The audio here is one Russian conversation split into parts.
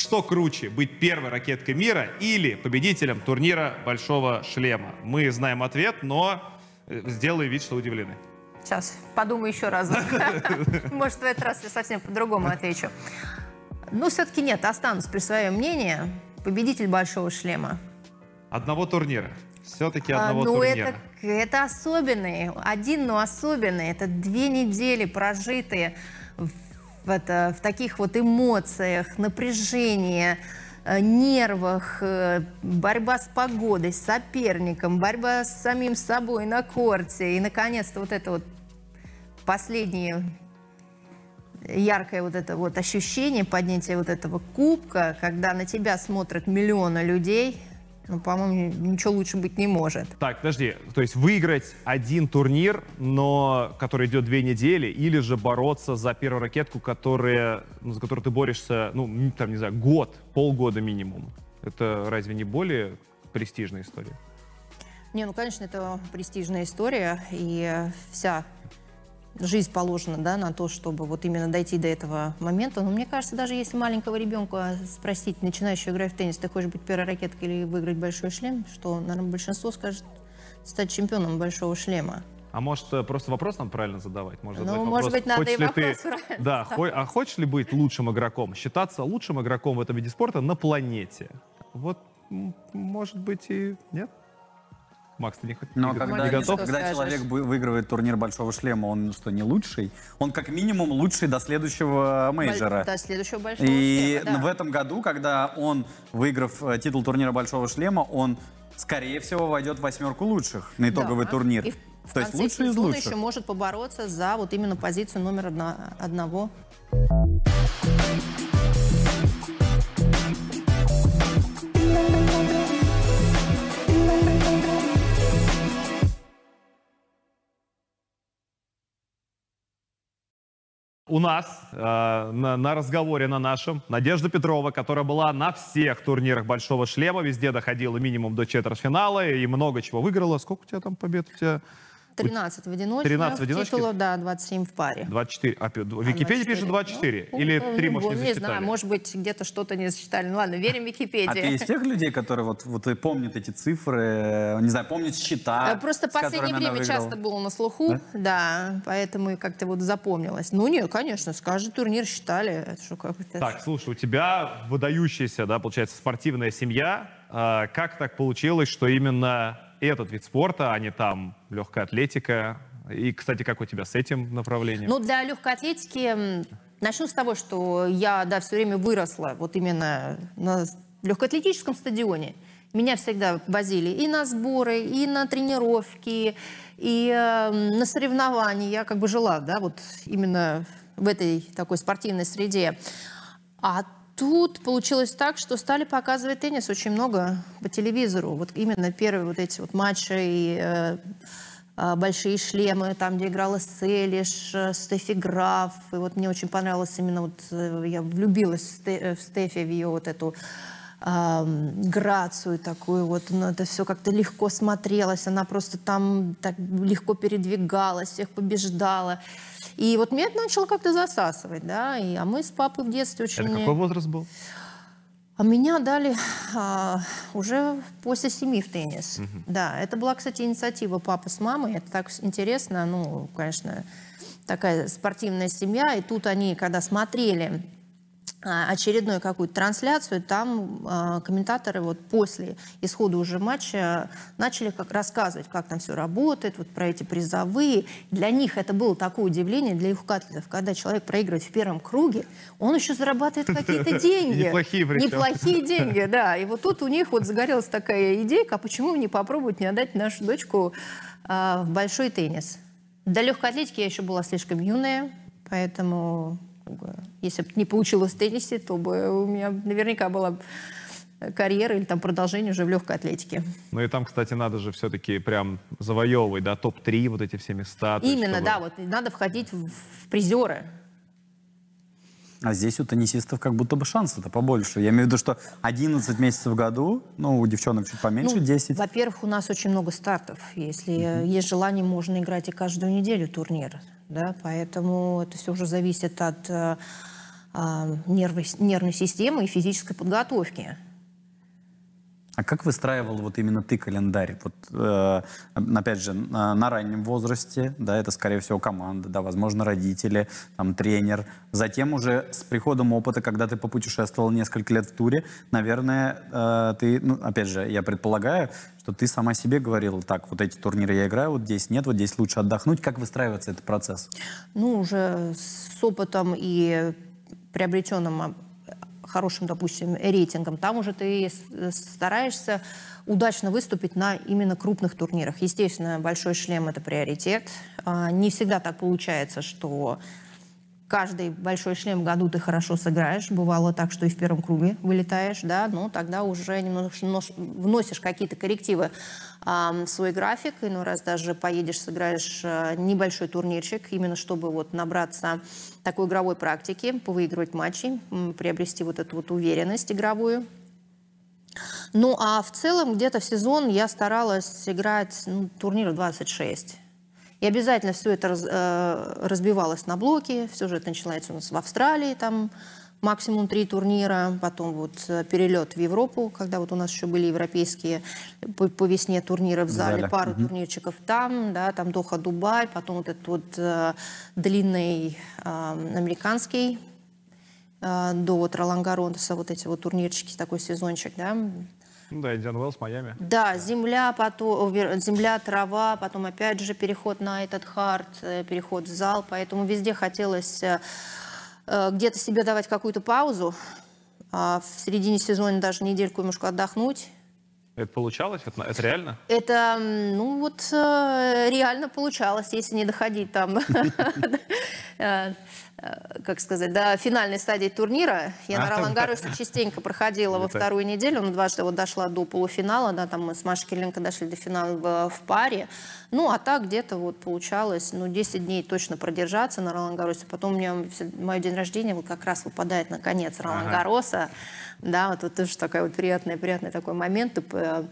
Что круче, быть первой ракеткой мира или победителем турнира Большого Шлема? Мы знаем ответ, но э, сделай вид, что удивлены. Сейчас подумаю еще раз. Может, в этот раз я совсем по-другому отвечу. Ну, все-таки нет, останусь при своем мнении. Победитель Большого Шлема. Одного турнира. Все-таки А, одного ну, турнира. это, это особенный. Один, но особенный. Это две недели прожитые в это, в таких вот эмоциях, напряжении, э, нервах, э, борьба с погодой, с соперником, борьба с самим собой на корте. И, наконец-то, вот это вот последнее яркое вот это вот ощущение поднятия вот этого кубка, когда на тебя смотрят миллионы людей, ну, по-моему, ничего лучше быть не может. Так, подожди, то есть выиграть один турнир, но который идет две недели, или же бороться за первую ракетку, которая, ну, за которую ты борешься, ну, там, не знаю, год, полгода минимум. Это разве не более престижная история? Не, ну, конечно, это престижная история, и вся жизнь положена, да, на то, чтобы вот именно дойти до этого момента. Но мне кажется, даже если маленького ребенка спросить, начинающего играть в теннис, ты хочешь быть первой ракеткой или выиграть большой шлем, что, наверное, большинство скажет стать чемпионом большого шлема. А может, э, просто вопрос нам правильно задавать? Может, Ну, может вопрос, быть, надо и ты- вопрос правильно Да, хо- а хочешь ли быть лучшим игроком? Считаться лучшим игроком в этом виде спорта на планете? Вот, может быть, и нет? Макс, ты не, Но не го- когда, не Что готов? когда скажешь? человек выигрывает турнир Большого Шлема, он что, не лучший? Он как минимум лучший до следующего мейджора. До следующего большого И шлема, да. в этом году, когда он, выиграв э, титул турнира Большого Шлема, он, скорее всего, войдет в восьмерку лучших на итоговый Да. турнир. И в- То есть лучший из лучших. еще может побороться за вот именно позицию номер одна- одного. У нас э, на, на разговоре на нашем Надежда Петрова, которая была на всех турнирах Большого Шлема, везде доходила минимум до четвертьфинала и много чего выиграла. Сколько у тебя там побед? У тебя 13 в одиночке. 13 в одиночке? Титулов, да, 27 в паре. 24. А, пи- в Википедии пишет 24. Ну, Или ну, 3, ну, может, не Не знаю, может быть, где-то что-то не засчитали. Ну ладно, верим Википедии. А ты из тех людей, которые вот, вот и помнят эти цифры, не знаю, помнят счета? Просто с последнее время часто было на слуху, да, поэтому и как-то вот запомнилось. Ну нет, конечно, с каждый турнир считали. Это что, как это- Так, слушай, у тебя выдающаяся, да, получается, спортивная семья. А, Как так получилось, что именно этот вид спорта, а не там легкая атлетика? И, кстати, как у тебя с этим направлением? Ну, для легкой атлетики начну с того, что я, да, все время выросла вот именно на легкоатлетическом стадионе. Меня всегда возили и на сборы, и на тренировки, и э, на соревнования. Я как бы жила, да, вот именно в этой такой спортивной среде. А тут получилось так, что стали показывать теннис очень много по телевизору. Вот именно первые вот эти вот матчи и э, а, большие шлемы, там, где играла Селиш, э, Стефи Граф. И вот мне очень понравилось именно вот, э, я влюбилась в, Сте- э, в Стефи, в ее вот эту ам, грацию такую вот, ну, это все как-то легко смотрелось, она просто там так легко передвигалась, всех побеждала. И вот меня это начало как-то засасывать, да, и, а мы с папой в детстве очень... Это какой возраст был? А меня дали а, уже после семи в теннис. Да, это была, кстати, инициатива папы с мамой. Это так интересно. Ну, конечно, такая спортивная семья. И тут они, когда смотрели очередную какую-то трансляцию, там а, комментаторы вот после исхода уже матча начали как рассказывать, как там все работает, вот про эти призовые. Для них это было такое удивление, для их атлетов, когда человек проигрывает в первом круге, он еще зарабатывает какие-то деньги. Неплохие причем. Неплохие деньги, да. И вот тут у них вот загорелась такая идейка, а почему не попробовать не отдать нашу дочку а, в большой теннис? До легкой атлетики я еще была слишком юная, поэтому бы, если бы не получилось в теннисе, то бы у меня наверняка была карьера или там продолжение уже в легкой атлетике. Ну и там, кстати, надо же все-таки прям завоевывать, да, топ-3, вот эти все места. Именно, чтобы- да, вот надо входить в, в призеры. А здесь у теннисистов как будто бы шансы-то побольше. Я имею в виду, что 11 месяцев в году, ну, у девчонок чуть поменьше, Ну, 10. Во-первых, у нас очень много стартов. Если э, есть желание, можно играть и каждую неделю турнир. Да? Поэтому это все уже зависит от э, а, нервной, нервной системы и физической подготовки. А как выстраивал вот именно ты календарь? Вот, э, опять же, на, на раннем возрасте, да, это, скорее всего, команда, да, возможно, родители, там, тренер. Затем уже с приходом опыта, когда ты попутешествовал несколько лет в туре, наверное, э, ты, ну, опять же, я предполагаю, что ты сама себе говорила, так, вот эти турниры я играю, вот здесь нет, вот здесь лучше отдохнуть. Как выстраивается этот процесс? Ну, уже с опытом и приобретенным хорошим, допустим, рейтингом, там уже ты стараешься удачно выступить на именно крупных турнирах. Естественно, большой шлем – это приоритет. А, не всегда так получается, что каждый большой шлем году ты хорошо сыграешь. Бывало так, что и в первом круге вылетаешь, да, но тогда уже немножко вносишь какие-то коррективы в свой график. Иной раз даже поедешь, сыграешь а, небольшой турнирчик, именно чтобы вот набраться такой игровой практики, повыигрывать матчи, приобрести вот эту вот уверенность игровую. Ну, а в целом где-то в сезон я старалась играть ну, турниров 26. И обязательно все это раз, э, разбивалось на блоки. Все же это начинается у нас в Австралии, там максимум три турнира, потом вот э, перелет в Европу, когда вот у нас еще были европейские по, по весне турниры в зале, в зале. пару угу. турнирчиков там, да, там Доха, Дубай, потом вот этот вот э, длинный э, американский э, до вот Ролан Гаронса, вот эти вот турнирчики, такой сезончик, да, ну да, Индиан Уэллс, Майами. Да, земля, потом, земля, трава, потом опять же переход на этот хард, э, переход в зал, поэтому везде хотелось где-то себе давать какую-то паузу, а в середине сезона даже недельку немножко отдохнуть. Это получалось? Это, это реально? Это, ну вот, реально получалось, если не доходить там Э, как сказать, до финальной стадии турнира. Я на Ролан Гарросе частенько проходила во вторую неделю, но дважды вот дошла до полуфинала, да, там мы с Машей Кириленко дошли до финала в, в паре. Ну, а так где-то вот получалось, ну, 10 дней точно продержаться на Ролан Гарросе. Потом у меня мой день рождения вот как раз выпадает на конец Ролан Гарроса. Да, вот, вот тоже такой вот приятный, приятный такой момент. Э,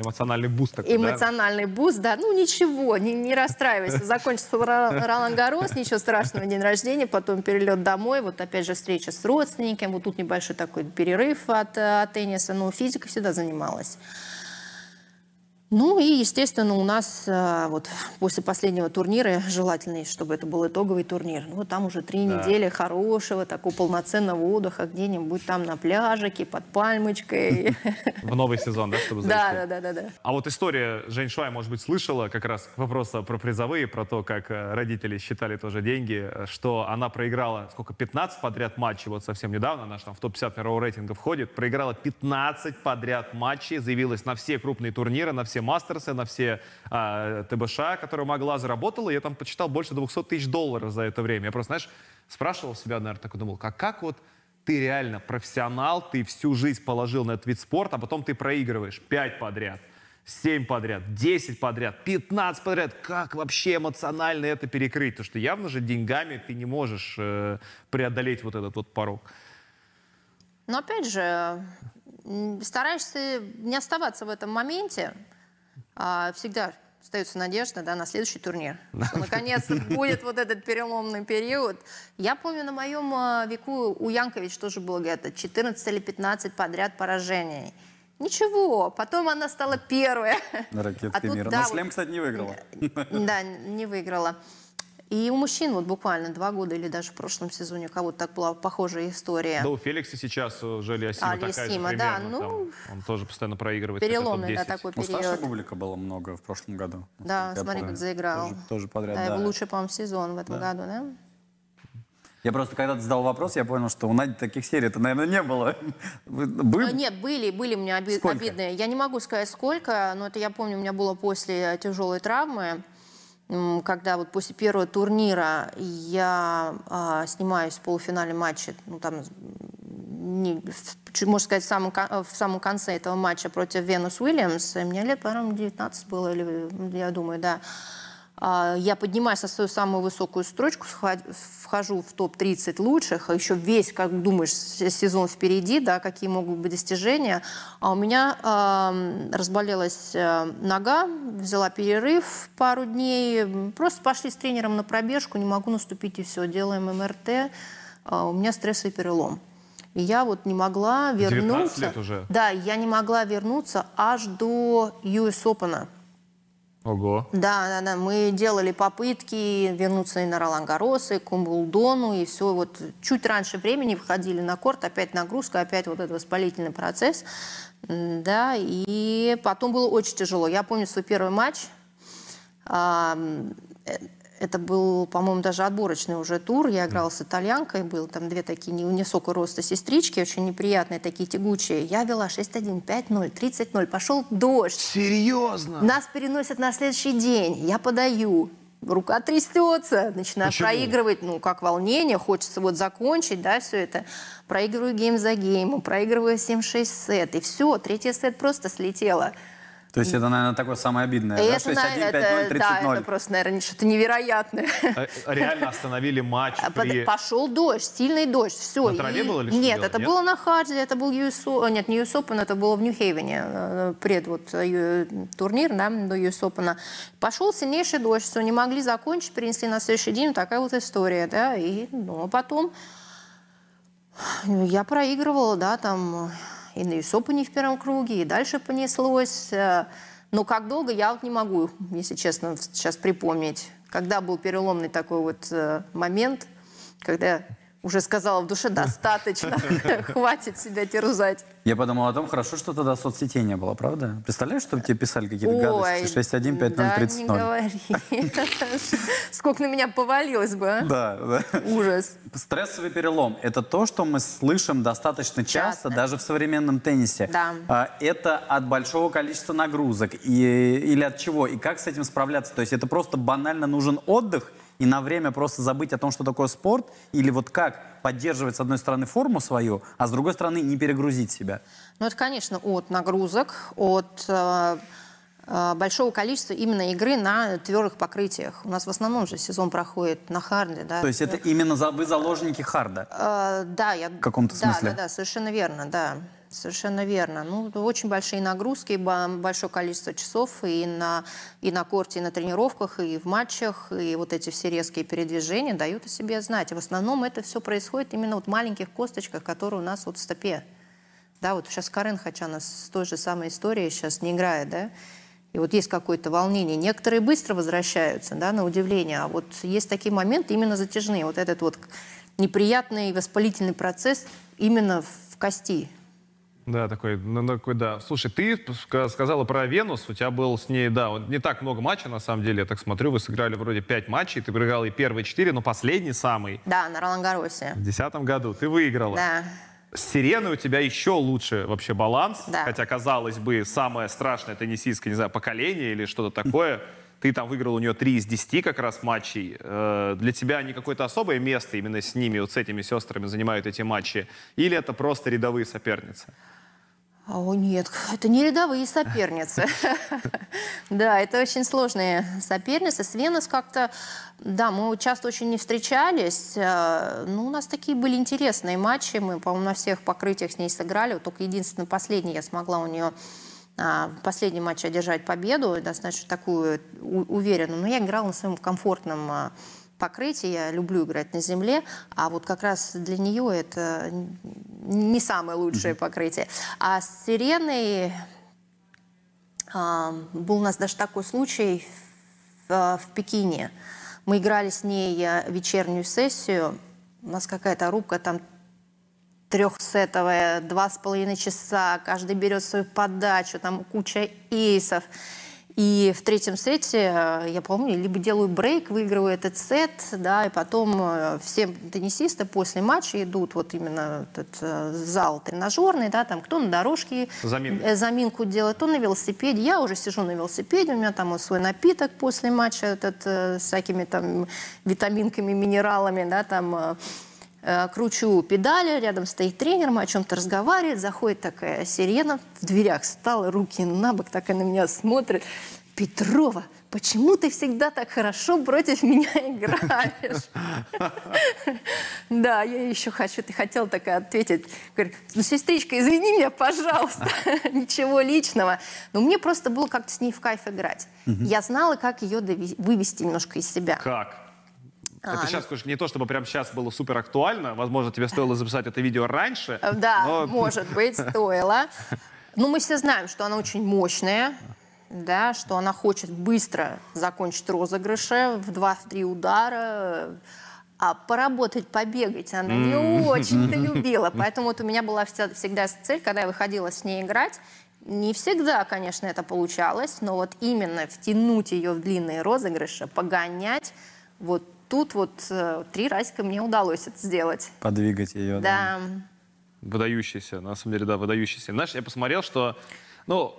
Эмоциональный буст такой, Эмоциональный да? буст, да. Ну, ничего, не, не расстраивайся. Закончится Ролан Гаррос, ничего страшного, день рождения, потом перелет домой, вот опять же встреча с родственниками, вот тут небольшой такой перерыв от, от тенниса, но физика всегда занималась. Ну и, естественно, у нас а, вот после последнего турнира, желательно, чтобы это был итоговый турнир, ну там уже три да. недели хорошего, такого полноценного отдыха где-нибудь там на пляжике, под пальмочкой. В новый сезон, да, чтобы? Да, да, да, да. А вот история Жень Шуай, может быть, слышала как раз вопрос про призовые, про то, как э, родители считали тоже деньги, что она проиграла, сколько, 15 подряд матчей, вот совсем недавно, она же там в топ-50 мирового рейтинга входит, проиграла 15 подряд матчей, заявилась на все крупные турниры, на все все мастерсы, на все а, ТБШ, которые могла, заработала. Я там почитал больше 200 тысяч долларов за это время. Я просто, знаешь, спрашивал себя, наверное, так и думал, как, как вот ты реально профессионал, ты всю жизнь положил на этот вид спорта, а потом ты проигрываешь 5 подряд. 7 подряд, 10 подряд, 15 подряд. Как вообще эмоционально это перекрыть? Потому что явно же деньгами ты не можешь э, преодолеть вот этот вот порог. Но опять же, стараешься не оставаться в этом моменте, а, всегда остается надежда да, на следующий турнир. Что наконец-то будет вот этот переломный период. Я помню, на моем а, веку у Янкович тоже было где-то 14 или 15 подряд поражений. Ничего, потом она стала первая. Ракетки а тут, мира. Да, Но шлем, кстати, не выиграла. Да, не выиграла. И у мужчин вот буквально два года или даже в прошлом сезоне у кого-то так была похожая история. Да, у Феликса сейчас уже Алиасима а, такая же примерно. Да, ну, там, он тоже постоянно проигрывает. Переломный, да, такой период. Ну, Саша Бублика было много в прошлом году. Да, смотри, помню. как заиграл. Тоже, тоже подряд, да. да. Его лучший, по-моему, сезон в этом да. году, да? Я просто когда-то задал вопрос, я понял, что у Нади таких серий-то, наверное, не было. Были? Нет, были, были у меня оби- обидные. Я не могу сказать сколько, но это я помню, у меня было после тяжелой травмы когда вот после первого турнира я а, снимаюсь в полуфинале матча, ну там, не, можно сказать, в самом, в самом конце этого матча против Венус Уильямс, мне лет, по-моему, 19 было, или, я думаю, да, я поднимаюсь на свою самую высокую строчку, вхожу в топ-30 лучших, а еще весь, как думаешь, сезон впереди, да, какие могут быть достижения. А у меня э, разболелась нога, взяла перерыв пару дней, просто пошли с тренером на пробежку, не могу наступить и все, делаем МРТ, а, у меня стрессовый перелом. И я вот не могла 19 вернуться. лет уже? Да, я не могла вернуться аж до US Open. Ого. Да, да, да. Мы делали попытки вернуться и на Ролан Гарос, и к Умблдону, и все. Вот чуть раньше времени входили на корт, опять нагрузка, опять вот этот воспалительный процесс. Да, и потом было очень тяжело. Я помню свой первый матч. Это был, по-моему, даже отборочный уже тур. Я играла с итальянкой, был там две такие не- невысокого роста сестрички, очень неприятные, такие тягучие. Я вела 6-1, 5-0, 30-0. Пошел дождь. Серьезно? Нас переносят на следующий день. Я подаю. Рука трясется, начинаю Почему? проигрывать, ну, как волнение, хочется вот закончить, да, все это. Проигрываю гейм за геймом, проигрываю 7-6 сет, и все, третий сет просто слетело. То есть это, наверное, такое самое обидное, И да? это, на- 61, 5-0, это, да, 30-0. это просто, наверное, что-то невероятное. Э, Реально остановили матч А при... Пошел дождь, сильный дождь, все. На траве было или что Нет, это нет? было на харде, это был US, О- нет, не US Open, это было в Нью-Хейвене, э, пред вот э, турнир, да, до US Open. Пошел сильнейший дождь, все, не могли закончить, перенесли на следующий день, такая вот история, да, и, ну, а потом я проигрывала, да, там и на US Open в первом круге, и дальше понеслось. э, Но как долго, я вот не могу, если честно, сейчас припомнить. Когда был переломный такой вот э, момент, когда уже сказала в душе, достаточно, хватит себя терзать. Я подумал о том, хорошо, что тогда соцсетей не было, правда? Представляешь, что тебе писали какие-то Ой, гадости? 6-1, 5-0, да, не 30-0. говори. Сколько на меня повалилось бы, а? Да, да. Ужас. Стрессовый перелом – это то, что мы слышим достаточно часто, Часто. даже в современном теннисе. Да. А, Это от большого количества нагрузок и, или от чего? И как с этим справляться? То есть это просто банально нужен отдых и на время просто забыть о том, что такое спорт? Или вот как поддерживать, с одной стороны, форму свою, а с другой стороны, не перегрузить себя? Ну, это, конечно, от нагрузок, от э, э, большого количества именно игры на твердых покрытиях. У нас в основном же сезон проходит на харде, да. То есть это именно за, вы заложники харда? Э, да, я... В каком-то смысле? Да, да, да, совершенно верно, да. Совершенно верно. Ну, очень большие нагрузки, большое количество часов и на, и на корте, и на тренировках, и в матчах, и вот эти все резкие передвижения дают о себе знать. И в основном это все происходит именно вот в маленьких косточках, которые у нас вот в стопе. Да, вот сейчас Карен Хачана с той же самой историей сейчас не играет, да, и вот есть какое-то волнение. Некоторые быстро возвращаются, да, на удивление, а вот есть такие моменты именно затяжные. Вот этот вот неприятный воспалительный процесс именно в кости. Да, такой, ну, такой, да. Слушай, ты ска- сказала про Венус, у тебя был с ней, да, не так много матчей, на самом деле, я так смотрю, вы сыграли вроде пять матчей, ты проиграл и первые четыре, но последний самый Да, на Ролангаросе. в десятом году ты выиграла. Да. С Сиреной у тебя еще лучше вообще баланс, Да. хотя, казалось бы, самое страшное теннисистское, не знаю, поколение или что-то такое. Ты там выиграл у нее 3 из 10 как раз матчей. Э, Для тебя не какое-то особое место именно с ними, вот с этими сестрами занимают эти матчи? Или это просто рядовые соперницы? А, О, нет, это не рядовые соперницы. Да, это очень сложные соперницы. С Венос как-то, да, мы часто очень не встречались. э, Ну, у нас такие были интересные матчи. Мы, по-моему, на всех покрытиях с ней сыграли. Только единственный последний я смогла у нее а, в последнем матче одержать победу, достаточно такую уверенную. Но я играла на своем комфортном а, покрытии, я люблю играть на земле, а вот как раз для нее это не самое лучшее покрытие. А с Сиреной а, был у нас даже такой случай в, в Пекине. Мы играли с ней вечернюю сессию. У нас какая-то рубка там трехсетовая, два с половиной часа, каждый берет свою подачу, там куча эйсов. И в третьем сете, э, я помню, либо делаю брейк, выигрываю этот сет, да, и потом э, все теннисисты после матча идут вот именно этот э, зал тренажерный, да, там кто на дорожке Заминку. э, заминку делает, кто на велосипеде. Я уже сижу на велосипеде, у меня там вот свой напиток после матча этот, с всякими там витаминками, минералами, да, там кручу педали, рядом стоит тренер, мы о чем-то разговаривает, заходит такая сирена, в дверях стала, руки на бок, такая на меня смотрит. Петрова, почему ты всегда так хорошо против меня играешь? Да, я еще хочу, ты хотела такая ответить. Говорю, ну, сестричка, извини меня, пожалуйста, ничего личного. Но мне просто было как-то с ней в кайф играть. Я знала, как ее вывести немножко из себя. Как? А, это ну- сейчас, конечно, не то, чтобы прямо сейчас было супер актуально. Возможно, тебе стоило записать это видео раньше. Э, Да, но- может быть, стоило. Но мы все знаем, что она очень мощная, да, что она хочет быстро закончить розыгрыши в 2-3 удара. А поработать, побегать она не очень-то любила. Поэтому вот у меня была всегда цель, когда я выходила с ней играть, не всегда, конечно, это получалось, но вот именно втянуть ее в длинные розыгрыши, погонять, вот тут вот э, три разика мне удалось это сделать. Подвигать ее. да. Да. Выдающийся, на самом деле, да, выдающийся. Знаешь, я посмотрел, что, ну,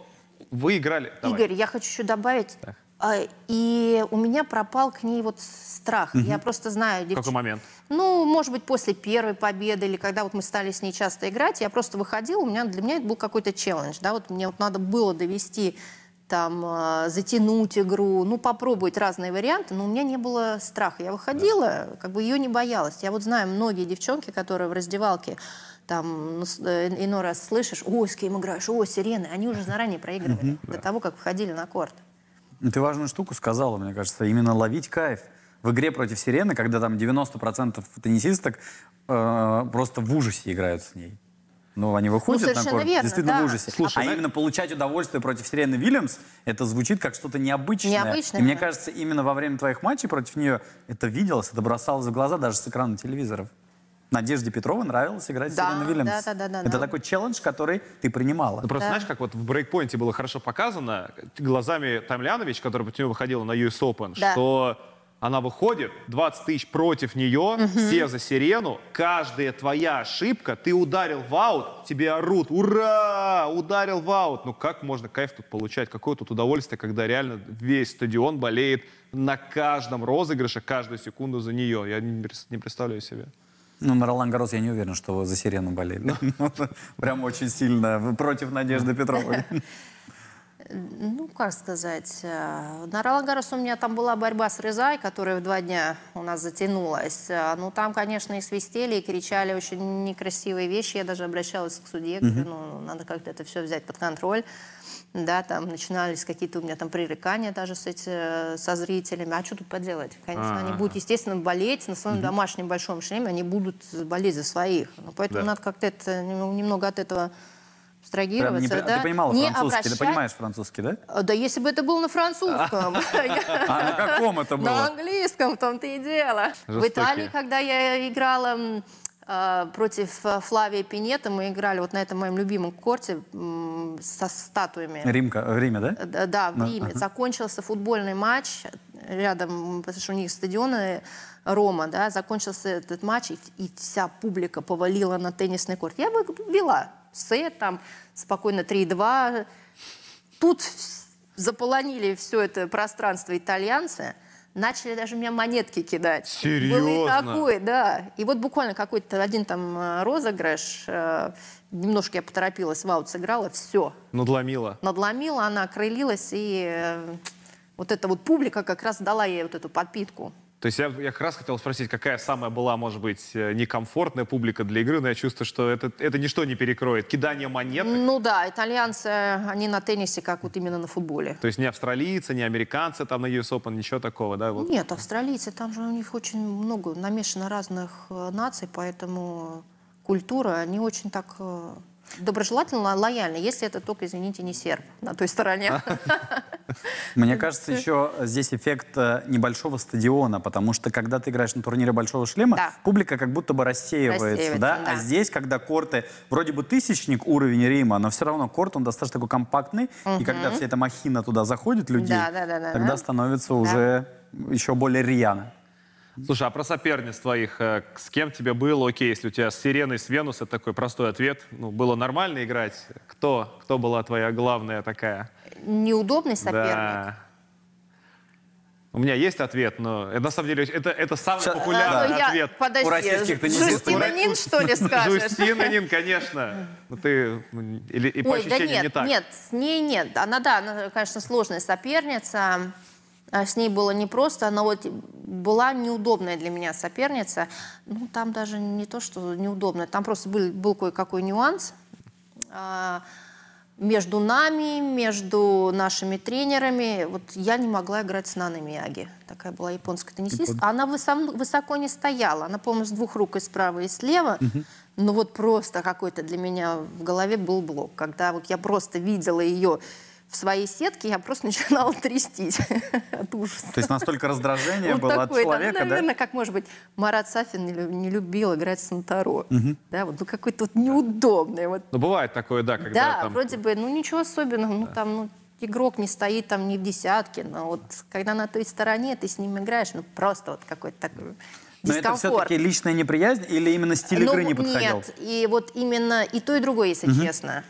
вы играли... Давай. Игорь, я хочу еще добавить. а, И у меня пропал к ней вот страх. Я просто знаю девч- какой момент? Ну, может быть, после первой победы или когда вот мы стали с ней часто играть, я просто выходила, у меня для меня это был какой-то челлендж, да, вот мне вот надо было довести там, э, затянуть игру, ну, попробовать разные варианты, но у меня не было страха. Я выходила, как бы ее не боялась. Я вот знаю многие девчонки, которые в раздевалке там ну, э, иной раз слышишь, ой, с кем играешь, ой, сирены, они уже заранее проигрывали до того, как выходили на корт. Ну, Ты важную штуку сказала, мне кажется, именно ловить кайф. В игре против сирены, когда там 90% теннисисток э, просто в ужасе играют с ней. Ну, они выходят на совершенно корт, верно, действительно да. в ужасе. Слушай, а на- именно получать удовольствие против сирены Вильямс, это звучит как что-то необычное. Необычное, И мне да. кажется, именно во время твоих матчей против нее это виделось, это бросалось в глаза даже с экрана телевизоров. Надежде Петровой нравилось играть с Да, Сиреной Вильямс. да, да, да, да, это да. такой челлендж, который ты принимала. Ну, просто Да. знаешь, как вот в брейкпоинте было хорошо показано глазами Тамлянович, который против нее выходила на US Open, Да. что она выходит, 20 тысяч против нее, все за сирену, каждая твоя ошибка, ты ударил в аут, тебе орут, ура, ударил в аут. Ну как можно кайф тут получать? Какое тут удовольствие, когда реально весь стадион болеет на каждом розыгрыше, каждую секунду за нее. Я не, представляю себе. Ну, на Ролан Гарос я не уверен, что вы за Сирену болели. Прям очень сильно. Против Надежды Петровой. Ну, как сказать, э, на Ролан Гаррос у меня там была борьба с Рызай, которая в два дня у нас затянулась. Э, Ну, там, конечно, и свистели, и кричали очень некрасивые вещи. Я даже обращалась к судье, говорю, ну, надо как-то это все взять под контроль. Да, там начинались какие-то у меня там пререкания даже с эти, со зрителями. А что тут поделать? Конечно, они будут, естественно, болеть на своем домашнем большом шлеме, они будут болеть за своих. Ну, поэтому Да. надо как-то это, нем- немного от этого Прям не абстрагироваться. а да? Ты понимала Не французский, ты обращать- понимаешь французский, да? а, Да если бы это было на французском. А на каком это На было? английском, в том-то и дело. В. Италии, когда я играла а, против а, Флавия Пинета, мы играли вот на этом моем любимом корте со статуями. Римка, в Риме, да? Да, да, в Ну, Риме. Закончился футбольный матч рядом, потому что у них стадионы Рома, да, закончился этот матч, и, и вся публика повалила на теннисный корт. Я бы вела сет, там, спокойно 3-2. Тут заполонили все это пространство итальянцы, начали даже меня монетки кидать. Было и Серьезно? такое, да. И вот буквально какой-то один там э, розыгрыш, э, немножко я поторопилась, в аут сыграла, все Надломила. надломила, она окрылилась, и э, вот эта вот публика как раз дала ей вот эту подпитку. То есть я, я как раз хотел спросить, какая самая была, может быть, э, некомфортная публика для игры, но я чувствую, что это, это ничто не перекроет. Кидание монет, Ну да, итальянцы, они на теннисе, как вот именно на футболе. то есть не австралийцы, не американцы там на US Open, ничего такого, да? Вот. Нет, австралийцы, там же у них очень много намешано разных э, наций, поэтому культура, они очень так э, доброжелательно, лояльны, если это только, извините, не серб на той стороне. Мне кажется, еще здесь эффект э, небольшого стадиона, потому что когда ты играешь на турнире большого шлема, Да. публика как будто бы рассеивается, Рассеивается, да? да. А здесь, когда корты вроде бы тысячник уровень Рима, но все равно корт, он достаточно такой компактный, и когда вся эта махина туда заходит, людей, Да, да, да, да, тогда да. становится уже еще более рьяно. Слушай, а про соперниц твоих, э, с кем тебе было, окей, если у тебя с Сиреной, с Венус, это такой простой ответ, ну, было нормально играть? Кто? Кто была твоя главная такая? Неудобный соперник. Да. У меня есть ответ, но это, на самом деле это, это самый Ща- популярный Ну, я- ответ. Подожди, У российских теннисистов. Жустина Нин, что ли, скажешь? Жустина Нин, конечно. Ну, ты, м, или, и по Ой, да ощущениям нет, не так. нет, с ней нет. Она, да, она, конечно, сложная соперница. А С ней было непросто, она вот была неудобная для меня соперница. Ну, там даже не то, что неудобная, там просто был, был кое-какой нюанс. А, между нами, между нашими тренерами, вот я не могла играть с Наной Мияги. Такая была японская теннисистка. Она высо- высоко не стояла. Она, по-моему, с двух рук и справа, и слева. Но вот просто какой-то для меня в голове был блок. Когда вот я просто видела ее в своей сетке, я просто начинала трястись от ужаса. То есть настолько раздражение Вот было от такой, там, человека, да? наверное, как, может быть, Марат Сафин не, не любил играть с Антаро. Да, вот ну, какой-то вот неудобный. Вот. Ну, бывает такое, да, когда Да, там... вроде бы, ну ничего особенного, ну там ну, игрок не стоит там не в десятке, но вот когда на той стороне ты с ним играешь, ну просто вот какой-то такой Но это дискомфорт. все-таки личная неприязнь или именно стиль Ну, игры не подходил? Нет, и вот именно и то, и другое, если честно.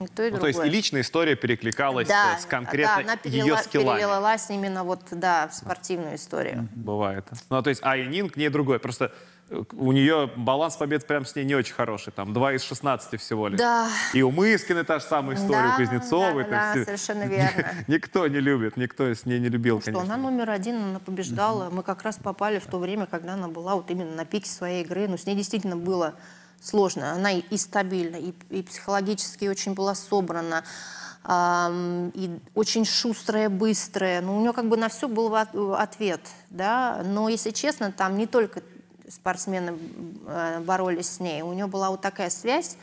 И то, и Ну, то есть и личная история перекликалась да, с конкретно да, она ее перела- скиллами. перелилась именно вот, да, в спортивную историю. Бывает. Ну, то есть, а Янин к ней другой. Просто э, у нее баланс побед прям с ней не очень хороший. Там 2 из 16 всего лишь. Да. И у Мыскина та же самая история, Да, у Кузнецовой. да, да, э, совершенно верно. Никто не любит, никто с ней не любил, Что конечно. она номер один, она побеждала. Мы как раз попали в то время, когда она была вот именно на пике своей игры. Но с ней действительно было сложно. Она и, стабильна, и, и психологически очень была собрана, ам, и очень шустрая, быстрая. Ну, у нее как бы на все был от- ответ, да. Но, если честно, там не только спортсмены э, боролись с ней. У нее была вот такая связь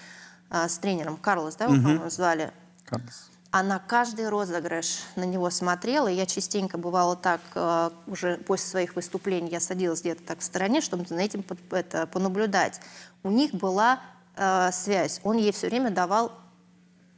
а, с тренером Карлос, да, его, по-моему, звали Карлос. Она каждый розыгрыш на него смотрела. Я частенько бывала так, э, уже после своих выступлений, я садилась где-то так в стороне, чтобы за этим это, понаблюдать. У них была э, связь. Он ей все время давал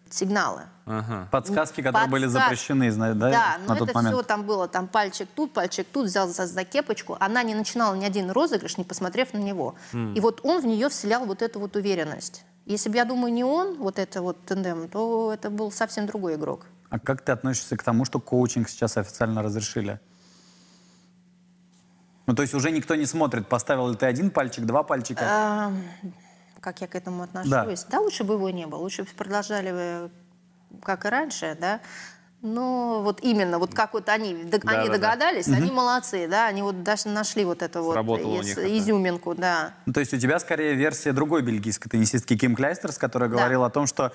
сигналы. Ага. Подсказки, которые были Подсказки. запрещены да, Да, на но тот это момент. все там было, там пальчик тут, пальчик тут, взял за, за кепочку. Она не начинала ни один розыгрыш, не посмотрев на него. И вот он в нее вселял вот эту вот уверенность. Если бы, я думаю, не он, вот это вот тендем, то это был совсем другой игрок. А как ты относишься к тому, что коучинг сейчас официально разрешили? Ну, то есть уже никто не смотрит, поставил ли ты один пальчик, два пальчика. А, как я к этому отношусь? Да. лучше бы его не было. Лучше бы продолжали как и раньше, да. Но вот именно, вот как вот они, Да, они да, да. догадались, они молодцы, да, они вот даже нашли вот эту вот Сработало у из- них изюминку, да. Ну, то есть у тебя скорее версия другой бельгийской теннисистки Ким Кляйстерс, которая Да. говорила о том, что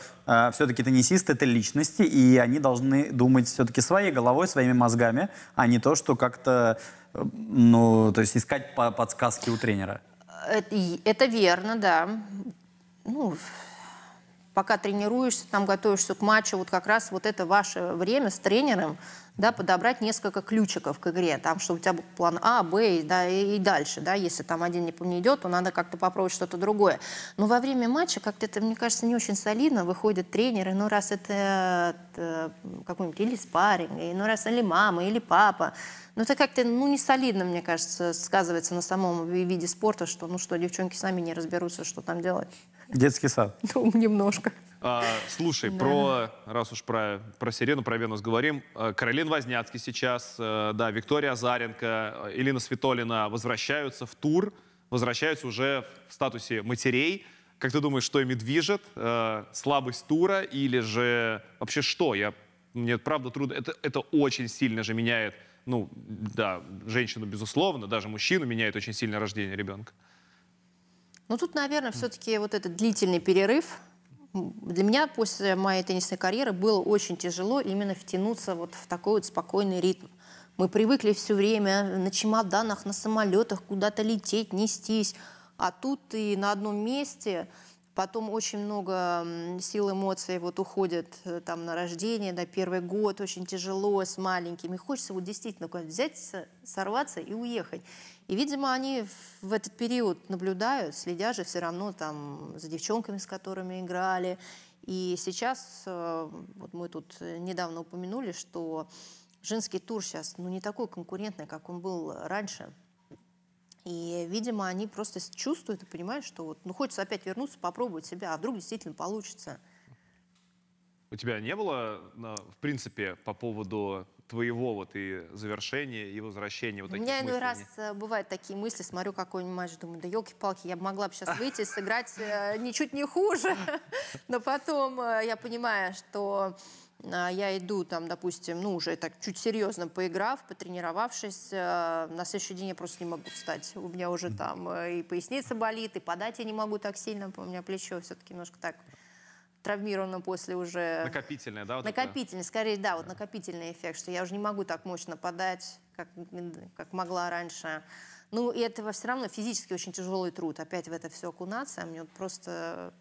все-таки теннисисты — это личности, и они должны думать все-таки своей головой, своими мозгами, а не то, что как-то, э, ну, то есть искать по- подсказки у тренера. Это, это верно, да. Ну, пока тренируешься, там готовишься к матчу, вот как раз вот это ваше время с тренером, да, подобрать несколько ключиков к игре, там, чтобы у тебя был план А, Б, да, и, и дальше, да, если там один не, не идет, то надо как-то попробовать что-то другое. Но во время матча как-то это, мне кажется, не очень солидно, выходят тренеры, ну, раз это, э, какой-нибудь или спарринг, ну, раз или мама, или папа, ну, это как-то, ну, не солидно, мне кажется, сказывается на самом ви- виде спорта, что, ну, что, девчонки сами не разберутся, что там делать. Детский сад. Ну, немножко. А, слушай, про, раз уж про, про Сирену, про Венус говорим, э, Каролин Возняцкий сейчас, э, да, Виктория Азаренко, э, Элина Светолина возвращаются в тур, возвращаются уже в статусе матерей. Как ты думаешь, что ими движет? Слабость тура или же вообще что? Я, мне правда трудно. Это, это очень сильно же меняет, ну, да, женщину, безусловно, даже мужчину меняет очень сильно рождение ребенка. Ну, тут, наверное, все-таки вот этот длительный перерыв. Для меня после моей теннисной карьеры было очень тяжело именно втянуться вот в такой вот спокойный ритм. Мы привыкли все время на чемоданах, на самолетах куда-то лететь, нестись. А тут и на одном месте, потом очень много сил, эмоций вот уходит э, там на рождение, да, первый год очень тяжело с маленькими. Хочется вот действительно взять, со- сорваться и уехать. И, видимо, они в этот период наблюдают, следят же все равно там за девчонками, с которыми играли. И сейчас, э, вот мы тут э, недавно упомянули, что женский тур сейчас ну, не такой конкурентный, как он был раньше. И, видимо, они просто чувствуют и понимают, что вот, ну, хочется опять вернуться, попробовать себя, а вдруг действительно получится. У тебя не было, на- в принципе, по поводу твоего вот и завершения, и возвращения вот У меня иной раз э, бывают такие мысли, смотрю какой-нибудь матч, думаю, да елки-палки, я бы могла бы сейчас выйти и сыграть э, ничуть не хуже. Но потом э, я понимаю, что я иду там, допустим, ну уже так чуть серьезно поиграв, потренировавшись, на следующий день я просто не могу встать. У меня уже там и поясница болит, и подать я не могу так сильно, у меня плечо все-таки немножко так травмирована после уже... Накопительная, да? Вот это? Накопительный, скорее, да, вот накопительный эффект, что я уже не могу так мощно подать, как, как могла раньше. Ну, и это все равно физически очень тяжелый труд, опять в это все окунаться. А мне вот просто...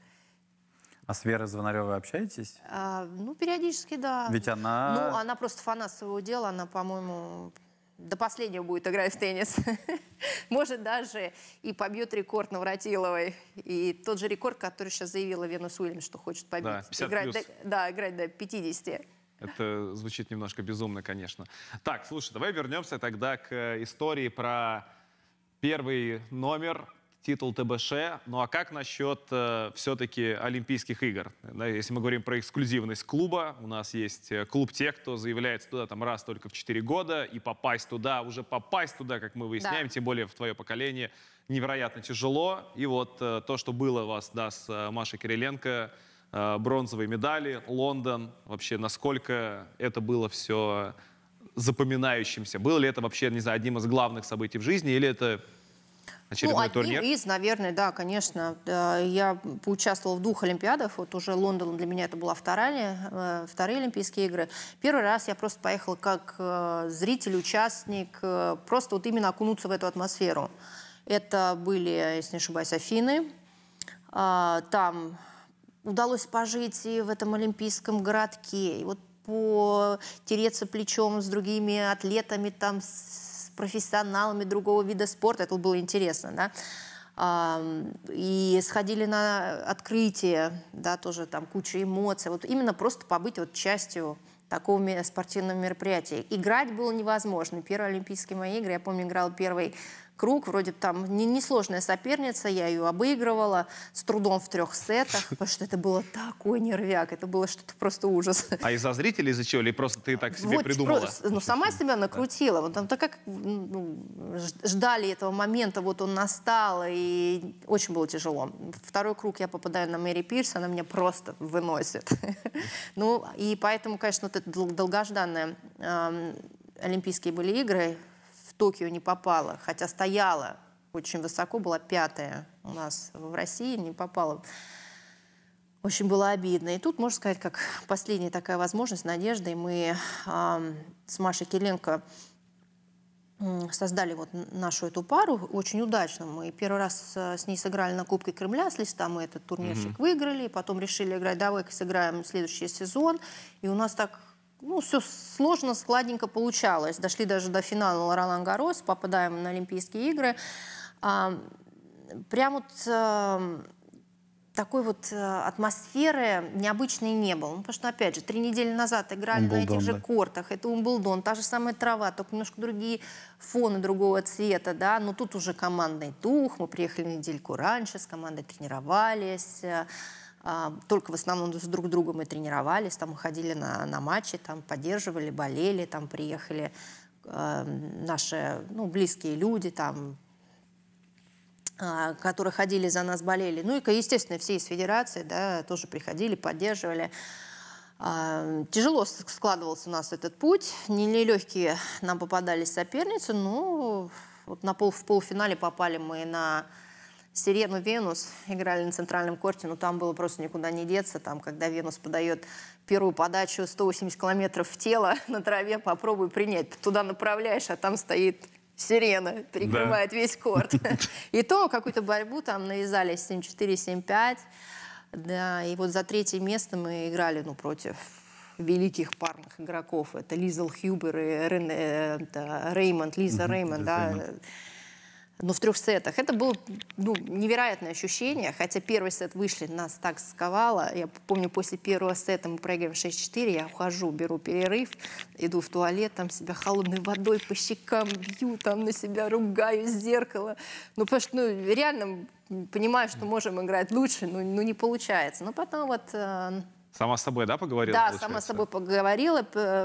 А с Верой Звонаревой общаетесь? а, ну, периодически, да. Ведь она... Ну, она просто фанат своего дела, она, по-моему, до последнего будет играть в теннис. Может, даже и побьет рекорд Навратиловой. И тот же рекорд, который сейчас заявила Венус Уильямс, что хочет побить. Да, 50 играть плюс. до, да, играть до 50. Это звучит немножко безумно, конечно. Так, слушай, давай вернемся тогда к э, истории про первый номер, титул ТБШ. Ну а как насчет э, все-таки Олимпийских игр? Да, если мы говорим про эксклюзивность клуба, у нас есть э, клуб тех, кто заявляется туда там раз только в 4 года, и попасть туда, уже попасть туда, как мы выясняем, Да. тем более в твое поколение, невероятно тяжело. И вот э, то, что было у вас, да, с э, Машей Кириленко, э, бронзовые медали, Лондон, вообще насколько это было все запоминающимся? Было ли это вообще, не знаю, одним из главных событий в жизни, или это очередной ну, одним турнир? из, наверное, да, конечно. Я поучаствовала в двух Олимпиадах. Вот уже Лондон для меня это была вторая, э, вторые Олимпийские игры. Первый раз я просто поехала как э, зритель, участник, э, просто вот именно окунуться в эту атмосферу. Это были, если не ошибаюсь, Афины. А, Там удалось пожить и в этом олимпийском городке, и вот потереться плечом с другими атлетами, там, с профессионалами другого вида спорта. Это было интересно, да. И сходили на открытие, да, тоже там куча эмоций. Вот именно просто побыть вот частью такого спортивного мероприятия. Играть было невозможно. Первые Олимпийские мои игры, я помню, играл первый круг, вроде там не- несложная соперница, я ее обыгрывала с трудом в трех сетах, потому что это было такой нервяк, это было что-то просто ужас. А из-за зрителей, из-за чего? Или просто ты так себе Вот придумала? просто, ну, сама себя накрутила. Вот там так как ну, ждали этого момента, вот он настал, и очень было тяжело. Второй круг я попадаю на Мэри Пирс, она меня просто выносит. Ну, и поэтому, конечно, вот это дол- долгожданные эм, Олимпийские были игры, в Токио не попала, хотя стояла очень высоко, была пятая у нас в России, не попала. Очень было обидно. И тут, можно сказать, как последняя такая возможность, надежда. И мы ам, с Машей Киленко м, создали вот нашу эту пару очень удачно. Мы первый раз э, с ней сыграли на Кубке Кремля с листа, мы этот турнирчик выиграли, потом решили играть, давай сыграем следующий сезон. И у нас так ну, все сложно, складненько получалось. Дошли даже до финала Ролан Гарос, попадаем на Олимпийские игры. А, прям вот э, такой вот э, атмосферы необычной не было. Ну, потому что, опять же, три недели назад играли на этих Умблдон, же да. кортах. Это Умблдон, та же самая трава, только немножко другие фоны другого цвета, да. Но тут уже командный дух. Мы приехали недельку раньше, с командой тренировались. А, Только в основном с друг другом мы тренировались, там ходили на, на матчи, там поддерживали, болели, там приехали э, наши ну, близкие люди, там а, которые ходили за нас, болели. Ну и, естественно, все из федерации, да, тоже приходили, поддерживали. А, Тяжело складывался у нас этот путь, не нелегкие нам попадались соперницы, но вот на пол, в полуфинале попали мы на Сирену Венус, играли на центральном корте, но там было просто никуда не деться. Там, когда Венус подает первую подачу 180 километров в тело на траве, попробуй принять. Ты туда направляешь, а там стоит сирена, перекрывает весь корт. И то какую-то борьбу там навязали 7-4, 7-5. Да, и вот за третье место мы играли ну, против великих парных игроков. Это Лизел Хьюбер и э, Реймонд, Лиза Реймонд, да. Реймонд. Но в трех сетах. Это было ну, невероятное ощущение, хотя первый сет вышли, нас так сковало. Я помню, после первого сета мы проигрываем 6-4, я ухожу, беру перерыв, иду в туалет, там себя холодной водой по щекам бью, там на себя ругаю из зеркала. Ну, потому что ну, реально понимаю, что можем играть лучше, но ну, не получается. Но потом вот э, Сама с собой, да, поговорила? да, получается? сама с собой поговорила,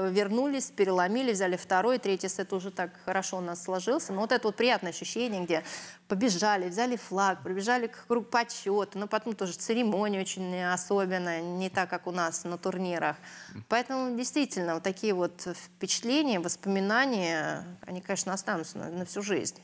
вернулись, переломили, взяли второй, третий сет уже так хорошо у нас сложился. Но вот это вот приятное ощущение, где побежали, взяли флаг, пробежали к круг почета, но потом тоже церемония очень особенная, не так, как у нас на турнирах. Поэтому действительно вот такие вот впечатления, воспоминания, они, конечно, останутся на, на всю жизнь.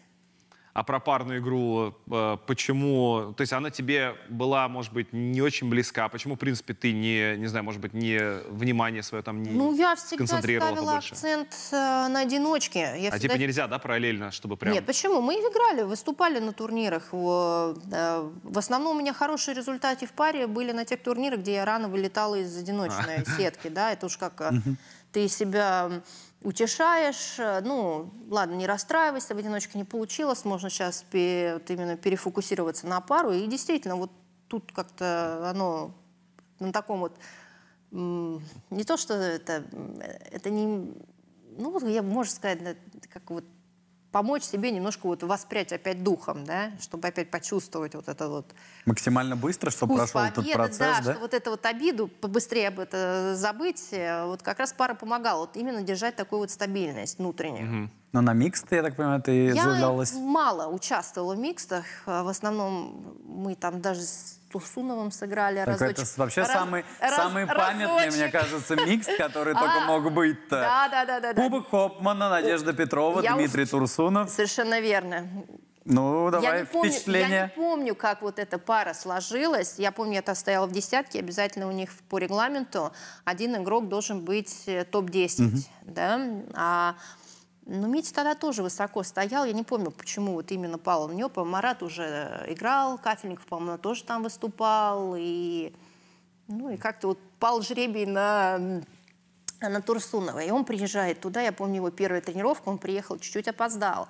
А про парную игру, э, почему, то есть она тебе была, может быть, не очень близка, почему, в принципе, ты не, не знаю, может быть, не внимание свое там не Ну, я всегда ставила больше? акцент э, на одиночке. Я А всегда типа нельзя, да, параллельно, чтобы прям... Нет, почему? Мы играли, выступали на турнирах. Э, В основном у меня хорошие результаты в паре были на тех турнирах, где я рано вылетала из одиночной А. сетки. Да, это уж как ты себя утешаешь. э, Ну, ладно, не расстраивайся, в одиночке не получилось. Можно сейчас пе- вот именно перефокусироваться на пару. И действительно, вот тут как-то оно на таком вот не то, что это, м, это не, ну, я, можно сказать, как вот помочь себе немножко вот воспрять опять духом, да, чтобы опять почувствовать вот это вот Максимально быстро, чтобы вкус прошел этот победы, процесс, да, да? что вот эту вот обиду побыстрее об это забыть, э, вот как раз пара помогала, вот именно держать такую вот стабильность внутреннюю. Но на микс, я так понимаю, ты Я заявлялась. мало участвовала в микстах. а В основном мы там даже с Турсуновым сыграли Так разочек. это вообще Раз- самый, раз- самый памятный, мне разочек. кажется, микс, который только А, мог быть-то. Да, да, да, да. да. Кубок Хопмана, Надежда Петрова, Я Дмитрий уж- Турсунов. Совершенно верно. Ну, я, давай не помню, я не помню, как вот эта пара сложилась. Я помню, это стояла в десятке. Обязательно у них по регламенту один игрок должен быть э, топ-10. Да? А, ну, Митя тогда тоже высоко стоял. Я не помню, почему вот именно пал на него. Марат уже играл, Кафельников, по-моему, тоже там выступал. И, ну, и как-то вот пал жребий на на Турсунова. И он приезжает туда, я помню его первую тренировку, он приехал, чуть-чуть опоздал.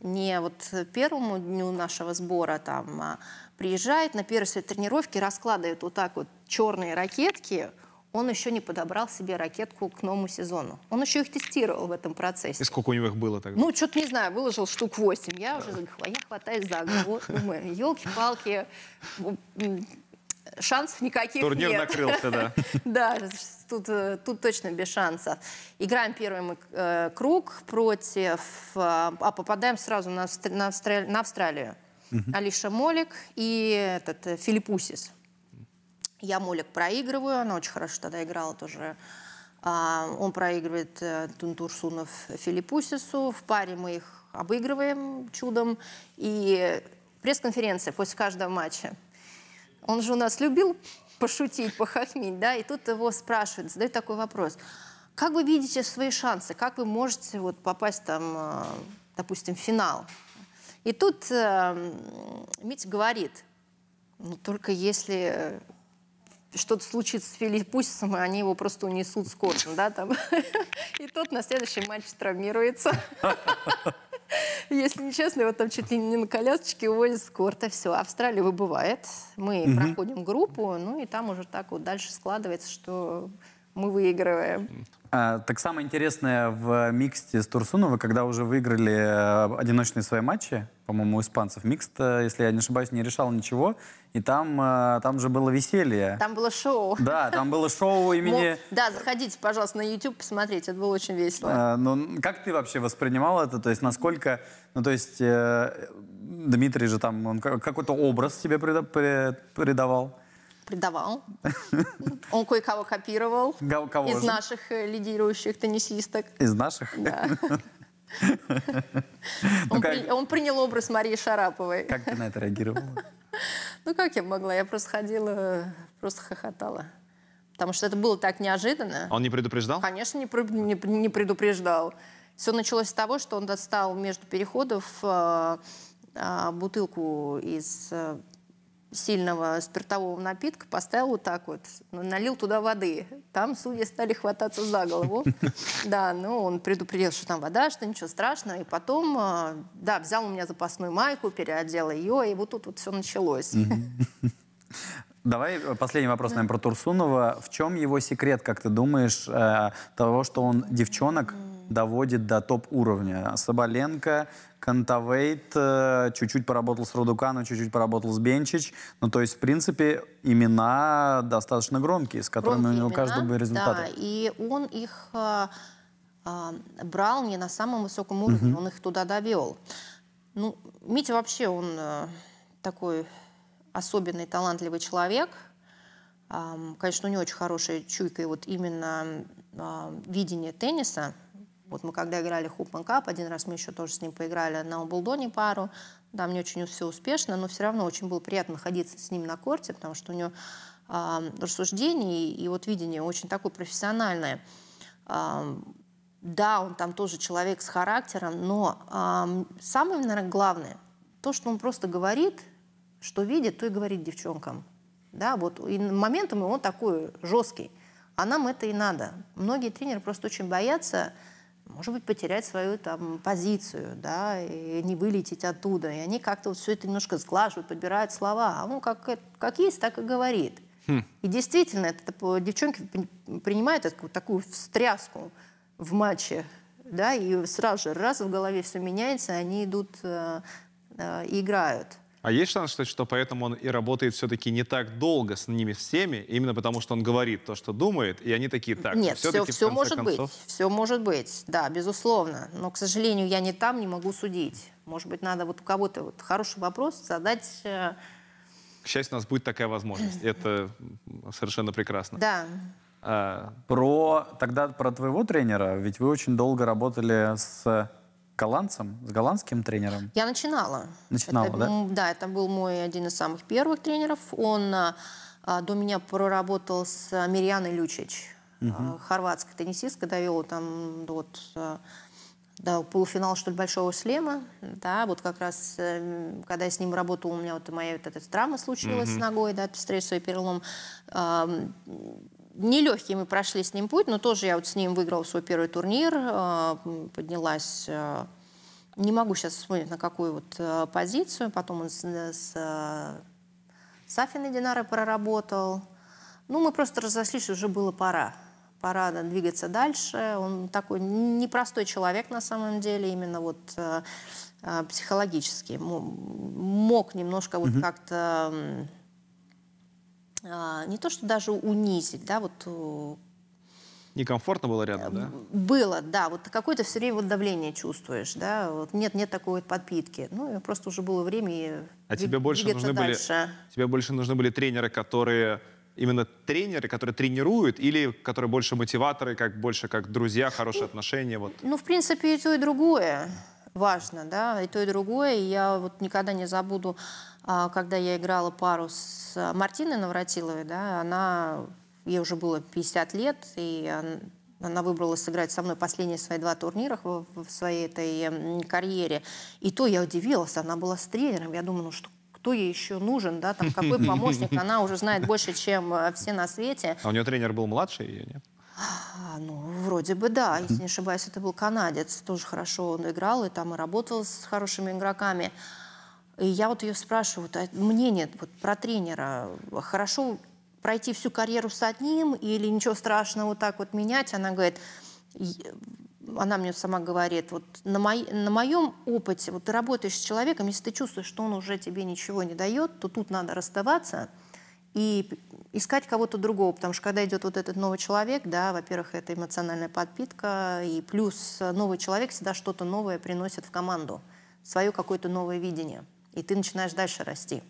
Не вот первому дню нашего сбора там, а приезжает на первой своей тренировке, раскладывает вот так вот черные ракетки, он еще не подобрал себе ракетку к новому сезону. Он еще их тестировал в этом процессе. И сколько у него их было тогда? Ну, что-то не знаю, выложил штук 8. Я уже хва- я хватаюсь за голову. Думаю, елки-палки, шансов никаких Турнир нет. накрылся, да. Да, тут, э, тут точно без шансов. Играем первый мы, э, круг против... э, а попадаем сразу на, на Австра- на Австралию. Алиша Молик и этот э, Филиппусис. Я Молик проигрываю, она очень хорошо тогда играла тоже. А, он проигрывает э, Тунтурсунов Филиппусису. В паре мы их обыгрываем чудом. И пресс-конференция после каждого матча. Он же у нас любил пошутить, похохмить, да, и тут его спрашивают, задают такой вопрос. Как вы видите свои шансы? Как вы можете вот попасть там, э, допустим, в финал? И тут э, Митя говорит, ну, только если что-то случится с Филиппусисом, и они его просто унесут с кортом, да, там. И тот на следующий матч травмируется. Если нечестно, его там чуть ли не на колясочке увозят с корта. Все, Австралия выбывает. Мы проходим группу, ну и там уже так вот дальше складывается, что мы выигрываем. А, так самое интересное в миксте с Турсуновой, когда уже выиграли э, одиночные свои матчи, по-моему, у испанцев, микст, э, если я не ошибаюсь, не решал ничего, и там, э, там же было веселье. Там было шоу. Да, там было шоу имени... Да, заходите, пожалуйста, на YouTube, посмотрите, это было очень весело. Э, Ну, как ты вообще воспринимал это? То есть, насколько... Ну, то есть, э, Дмитрий же там, он ка- какой-то образ себе прида- при- придавал. Придавал. Он кое-кого копировал Кого из же? наших э, лидирующих теннисисток. Из наших? Да. Ну, Он, как- при- он принял образ Марии Шараповой. Как ты на это реагировала? Ну, как я могла? Я просто ходила, просто хохотала. Потому что это было так неожиданно. Он не предупреждал? Конечно, не, не не предупреждал. Все началось с того, что он достал между переходов э, э, бутылку из э, сильного спиртового напитка, поставил вот так вот, налил туда воды. Там судьи стали хвататься за голову. Да, ну он предупредил, что там вода, что ничего страшного. И потом, э, да, взял у меня запасную майку, переодел ее, и вот тут вот все началось. Давай э, последний вопрос, наверное, про Турсунова. В чем его секрет, как ты думаешь, э, того, что он девчонок доводит до топ-уровня? Соболенко, Кантавейт, э, чуть-чуть поработал с Рудукану, чуть-чуть поработал с Бенчич. Ну, то есть, в принципе, имена достаточно громкие, с которыми Громкие у него имена, каждый был результат. Да, и он их а, а, брал не на самом высоком уровне, он их туда довел. Ну, Митя вообще, он а, такой особенный, талантливый человек. Ам, конечно, у него очень хорошая чуйка и вот именно а, видение тенниса. Вот мы когда играли Хупман Кап, один раз мы еще тоже с ним поиграли на Умблдоне пару, да, мне очень все успешно, но все равно очень было приятно находиться с ним на корте, потому что у него э, рассуждение и, и вот видение очень такое профессиональное. Э, да, он там тоже человек с характером, но э, самое, наверное, главное, то, что он просто говорит, что видит, то и говорит девчонкам. Да, вот и моментом он такой жесткий. А нам это и надо. Многие тренеры просто очень боятся, может быть, потерять свою там позицию, да, и не вылететь оттуда. И они как-то вот все это немножко сглаживают, подбирают слова. А он как, как есть, так и говорит. Хм. И действительно, это, девчонки принимают эту, такую встряску в матче, да, и сразу же раз в голове все меняется, они идут э, э, играют. А есть шанс, что, что поэтому он и работает все-таки не так долго с ними всеми, именно потому что он говорит то, что думает, и они такие так. Нет, все, все может концов... быть, все может быть, да, безусловно. Но, к сожалению, я не там, не могу судить. Может быть, надо вот у кого-то вот хороший вопрос задать. Э, к счастью, у нас будет такая возможность. Это совершенно прекрасно. Да. А... Про тогда про твоего тренера, ведь вы очень долго работали с голландцем, с голландским тренером? Я начинала. Начинала, это, да? Да, это был мой один из самых первых тренеров. Он а, а до меня проработал с Мирьяной Лючич, угу. а, хорватской теннисисткой, довел там вот а, до полуфинала, что ли, Большого шлема. Да, вот как раз, э, когда я с ним работала, у меня вот моя вот эта травма случилась mm-hmm. с ногой, да, стрессовый перелом. Э, нелегкий мы прошли с ним путь, но тоже я вот с ним выиграла свой первый турнир, э, поднялась, э, не могу сейчас вспомнить, на какую вот э, позицию, потом он с, с Сафиной Динарой проработал. Ну, мы просто разошлись, уже было пора. Пора двигаться дальше. Он такой непростой человек на самом деле, именно вот психологически. Мог немножко вот mm-hmm. как-то а, не то, что даже унизить, да, вот э, Некомфортно было рядом, да? Было, да. Вот какое-то все время вот давление чувствуешь, да. Вот нет, нет такой вот подпитки. Ну, просто уже было время и А тебе больше нужны дальше. были, тебе больше нужны были тренеры, которые именно тренеры, которые тренируют, или которые больше мотиваторы, как больше как друзья, хорошие ну, отношения, вот? Ну, в принципе, и то, и другое важно, да, и то, и другое. И я вот никогда не забуду, а, когда я играла пару с Мартиной Навратиловой, да, она, ей уже было 50 лет, и она выбрала сыграть со мной последние свои два турнира в, в своей этой карьере. И то я удивилась, она была с тренером. Я думаю, ну что, кто ей еще нужен, да, там какой помощник, она уже знает больше, чем э, все на свете. А у нее тренер был младше ее, нет? А, ну, вроде бы да, если не ошибаюсь, это был канадец, тоже хорошо он играл, и там и работал с хорошими игроками. И я вот ее спрашиваю, вот, а мнение вот, про тренера, хорошо пройти всю карьеру с одним или ничего страшного вот так вот менять? Она говорит, она мне сама говорит, вот на, мой, на моем опыте, вот ты работаешь с человеком, если ты чувствуешь, что он уже тебе ничего не дает, то тут надо расставаться и искать кого-то другого, потому что когда идет вот этот новый человек, да, во-первых, это эмоциональная подпитка, и плюс новый человек всегда что-то новое приносит в команду, свое какое-то новое видение, и ты начинаешь дальше расти.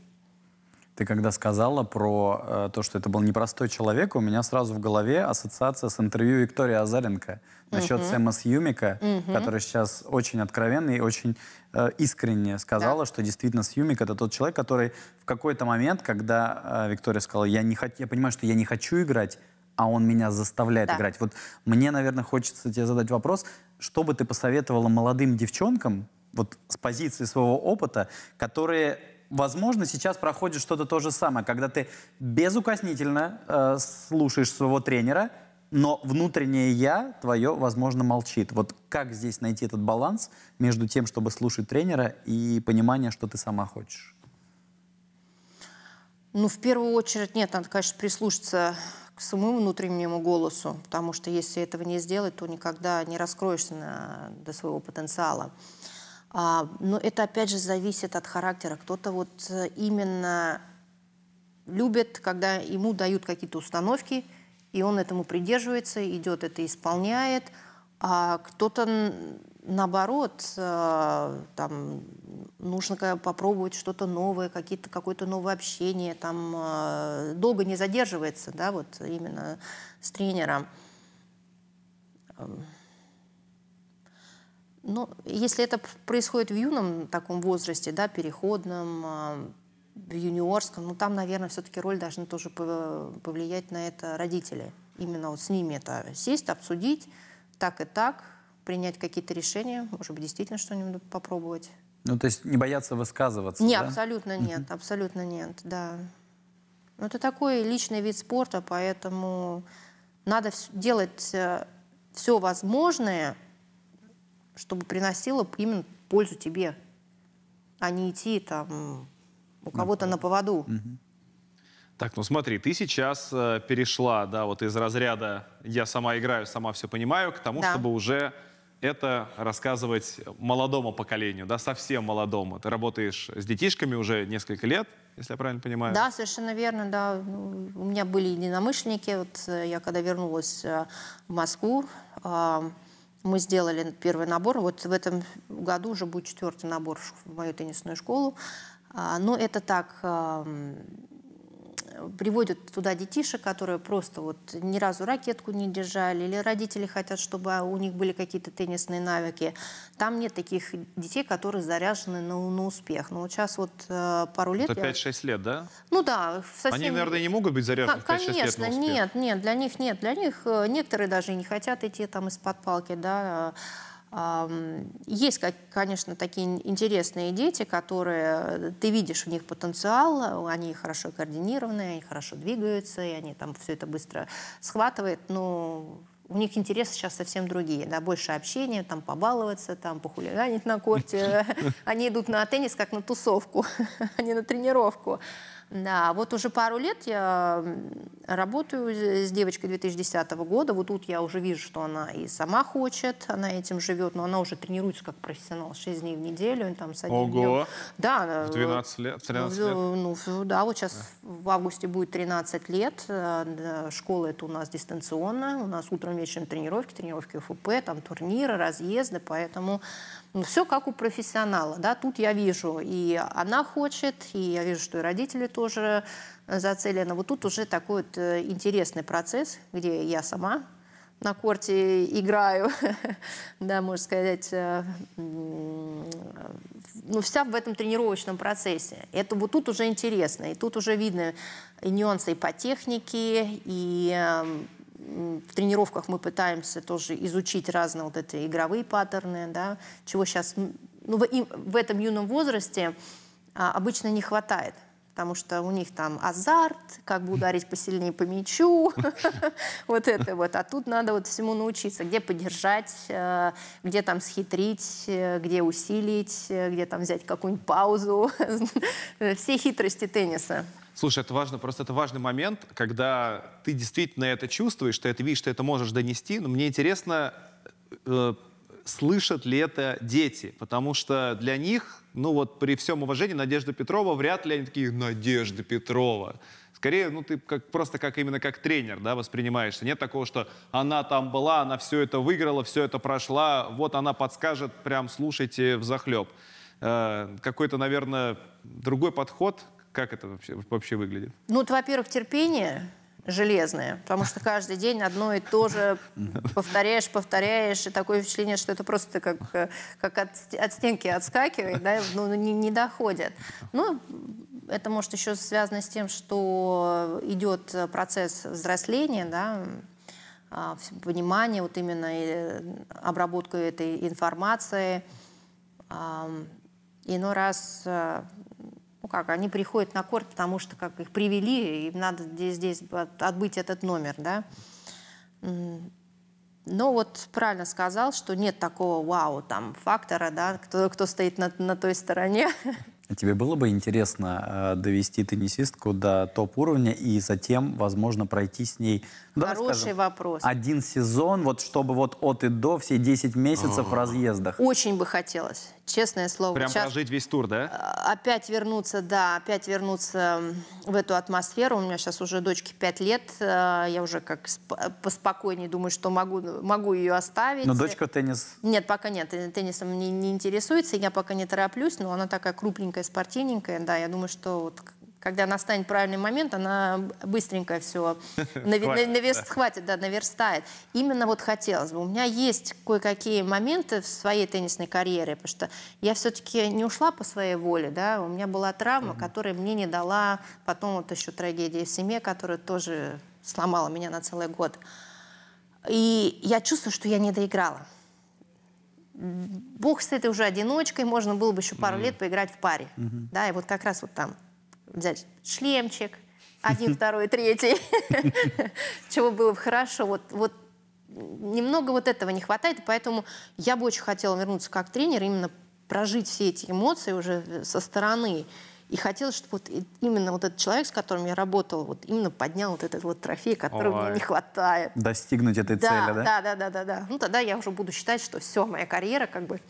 Ты когда сказала про э, то, что это был непростой человек, у меня сразу в голове ассоциация с интервью Виктории Азаренко насчет uh-huh. Сэма Сьюмика, uh-huh. который сейчас очень откровенный и очень э, искренне сказала, да. что действительно Сьюмик это тот человек, который в какой-то момент, когда э, Виктория сказала, я, не хот... я понимаю, что я не хочу играть, а он меня заставляет да. играть. Вот мне, наверное, хочется тебе задать вопрос, что бы ты посоветовала молодым девчонкам, вот с позиции своего опыта, которые возможно, сейчас проходит что-то то же самое, когда ты безукоснительно э, слушаешь своего тренера, но внутреннее я твое, возможно, молчит. Вот как здесь найти этот баланс между тем, чтобы слушать тренера и понимание, что ты сама хочешь? Ну, в первую очередь, нет, надо, конечно, прислушаться к своему внутреннему голосу, потому что если этого не сделать, то никогда не раскроешься на, до своего потенциала. А, но это опять же зависит от характера. Кто-то вот э, именно любит, когда ему дают какие-то установки, и он этому придерживается, идет это исполняет. А кто-то наоборот, э, там нужно попробовать что-то новое, какие-то, какое-то новое общение, там э, долго не задерживается, да, вот именно с тренером. Ну, если это происходит в юном таком возрасте, да, переходном, а, в юниорском, ну, там, наверное, все-таки роль должны тоже пов- повлиять на это родители. Именно вот с ними это сесть, обсудить, так и так, принять какие-то решения, может быть, действительно что-нибудь попробовать. Ну, то есть не бояться высказываться, Не, да? абсолютно нет, абсолютно нет, да. Ну, это такой личный вид спорта, поэтому надо делать все возможное, чтобы приносило именно пользу тебе, а не идти там у кого-то на поводу. Так, ну смотри, ты сейчас э, перешла, да, вот из разряда «я сама играю, сама все понимаю» к тому, Да. чтобы уже это рассказывать молодому поколению, да, совсем молодому. Ты работаешь с детишками уже несколько лет, если я правильно понимаю. Да, совершенно верно, да. Ну, У меня были единомышленники. Вот э, я когда вернулась э, в Москву, а, мы сделали первый набор. Вот в этом году уже будет четвертый набор в мою теннисную школу. А, Но это так приводят туда детишек, которые просто вот ни разу ракетку не держали, или родители хотят, чтобы у них были какие-то теннисные навыки. Там нет таких детей, которые заряжены на, на успех. Но вот сейчас вот э, пару лет... Это я- 5-6 лет, да? Ну да, совсем... Они, наверное, не могут быть заряжены Ко- 5-6 лет на успех. нет, нет, для них нет. Для них э, некоторые даже и не хотят идти там из-под палки, да. Есть, конечно, такие ин- интересные дети, которые ты видишь в них потенциал, они хорошо координированные, они хорошо двигаются, и они там все это быстро схватывают, но у них интересы сейчас совсем другие, да, больше общения, там побаловаться, там похулиганить на корте. Они идут на теннис как на тусовку, а не на тренировку. Да, вот уже пару лет я работаю с девочкой 2010 года. Вот тут я уже вижу, что она и сама хочет, она этим живет, но она уже тренируется как профессионал 6 дней в неделю. Там, с Ого. днем. Да. В 12 лет, в 13 лет. ну, да, вот сейчас в августе будет 13 лет. Э, да, Школа это у нас дистанционная. У нас утром, вечером тренировки, тренировки ФУП, там турниры, разъезды. Поэтому все как у профессионала. Да? Тут я вижу, и она хочет, и я вижу, что и родители тоже э, зацелены. Вот тут уже такой вот э, интересный процесс, где я сама на корте играю, да, можно сказать, э, ну, вся в этом тренировочном процессе. Это вот тут уже интересно, и тут уже видно и нюансы и по технике, и э, м, в тренировках мы пытаемся тоже изучить разные вот эти игровые паттерны, да, чего сейчас, ну, в, им- в этом юном возрасте а, обычно не хватает потому что у них там азарт, как бы ударить посильнее по мячу, вот это вот. А тут надо вот всему научиться, где поддержать, э, где там схитрить, э, где усилить, э, где там взять какую-нибудь паузу. Все хитрости тенниса. Слушай, это важно, просто это важный момент, когда ты действительно это чувствуешь, ты это видишь, ты это можешь донести. Но мне интересно, э, слышат ли это дети, потому что для них, ну вот при всем уважении, Надежда Петрова, вряд ли они такие, Надежда Петрова. Скорее, ну ты как, просто как именно как тренер, да, воспринимаешься. Нет такого, что она там была, она все это выиграла, все это прошла, вот она подскажет, прям слушайте в захлеб. Какой-то, наверное, другой подход, как это вообще, вообще выглядит? Ну, это, во-первых, терпение железное, потому что каждый день одно и то же повторяешь, повторяешь, и такое впечатление, что это просто как, как от, от стенки отскакивает, да, ну, не, не доходит. Ну, это может еще связано с тем, что идет процесс взросления, да, а, понимание, вот именно обработка этой информации. Иной раз, ну как, они приходят на корт, потому что как их привели, им надо здесь, здесь от- отбыть этот номер, да. Но вот правильно сказал, что нет такого вау, там, фактора, да, кто, кто стоит на, на той стороне. А Тебе было бы интересно э, довести теннисистку до топ-уровня и затем, возможно, пройти с ней ну, давай Хороший скажем, вопрос. один сезон, вот чтобы вот от и до все 10 месяцев в разъездах. Очень бы хотелось, честное слово. Прям Сейчас- прожить весь тур, да? А, опять вернуться, да, опять вернуться в эту атмосферу. У меня сейчас уже дочке 5 лет, э, я уже как сп- поспокойнее думаю, что могу, могу ее оставить. Но дочка теннис Нет, пока нет, э, теннисом не, не интересуется, я пока не тороплюсь, но она такая крупненькая, спортивненькая, да, я думаю, что вот Когда настанет правильный момент, она быстренько все Хватит, хватит, да, наверстает. Именно вот хотелось бы. У меня есть кое-какие моменты в своей теннисной карьере, потому что я все-таки не ушла по своей воле, да, у меня была травма, которая мне не дала, потом вот еще трагедия в семье, которая тоже сломала меня на целый год. И я чувствую, что я не доиграла. Бог с этой уже одиночкой, можно было бы еще пару лет поиграть в паре. Да, и вот как раз вот там взять шлемчик, один, второй, третий, чего было бы хорошо. Вот, вот немного вот этого не хватает, поэтому я бы очень хотела вернуться как тренер, именно прожить все эти эмоции уже со стороны. И хотелось, чтобы вот именно вот этот человек, с которым я работала, вот именно поднял вот этот вот трофей, которого Ой. мне не хватает. Достигнуть этой Да, цели, да? да, да, да, да, да. Ну тогда я уже буду считать, что все, моя карьера как бы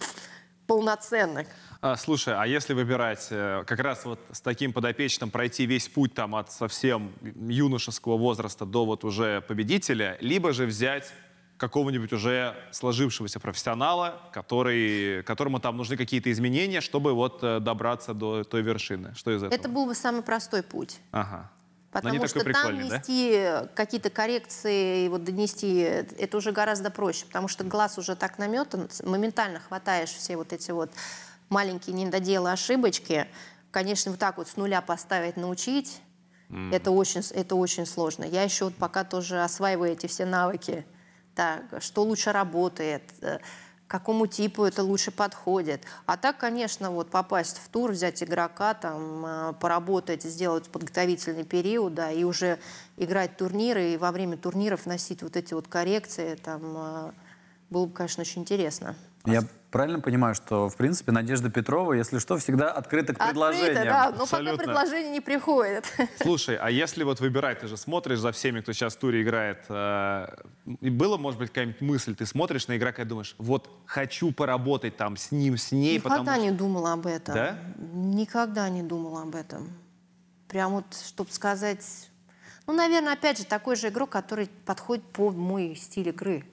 полноценная. А, слушай, а если выбирать э, как раз вот с таким подопечным пройти весь путь там от совсем юношеского возраста до вот уже победителя, либо же взять какого-нибудь уже сложившегося профессионала, который, которому там нужны какие-то изменения, чтобы вот э, добраться до той вершины. Что из этого? Это был бы самый простой путь. Ага. Потому что там прикольный, да? нести какие-то коррекции вот донести, это уже гораздо проще, потому что глаз уже так наметан, моментально хватаешь все вот эти вот маленькие недоделы, ошибочки. Конечно, вот так вот с нуля поставить, научить, это, очень, это очень сложно. Я еще вот пока тоже осваиваю эти все навыки. Так, что лучше работает, э, какому типу это лучше подходит. А так, конечно, вот попасть в тур, взять игрока, там, э, поработать, сделать подготовительный период, да, и уже играть турниры, и во время турниров носить вот эти вот коррекции, там, э, было бы, конечно, очень интересно. Я правильно понимаю, что, в принципе, Надежда Петрова, если что, всегда открыта к Открыто, предложениям? да, но Абсолютно. пока предложения не приходят. Слушай, а если вот выбирать, ты же смотришь за всеми, кто сейчас в туре играет, э, и было, может быть, какая-нибудь мысль, ты смотришь на игрока и думаешь, вот хочу поработать там с ним, с ней, Никогда потому не думала об этом. Да? Никогда не думала об этом. Прям вот, чтобы сказать... Ну, наверное, опять же, такой же игрок, который подходит под мой стиль игры.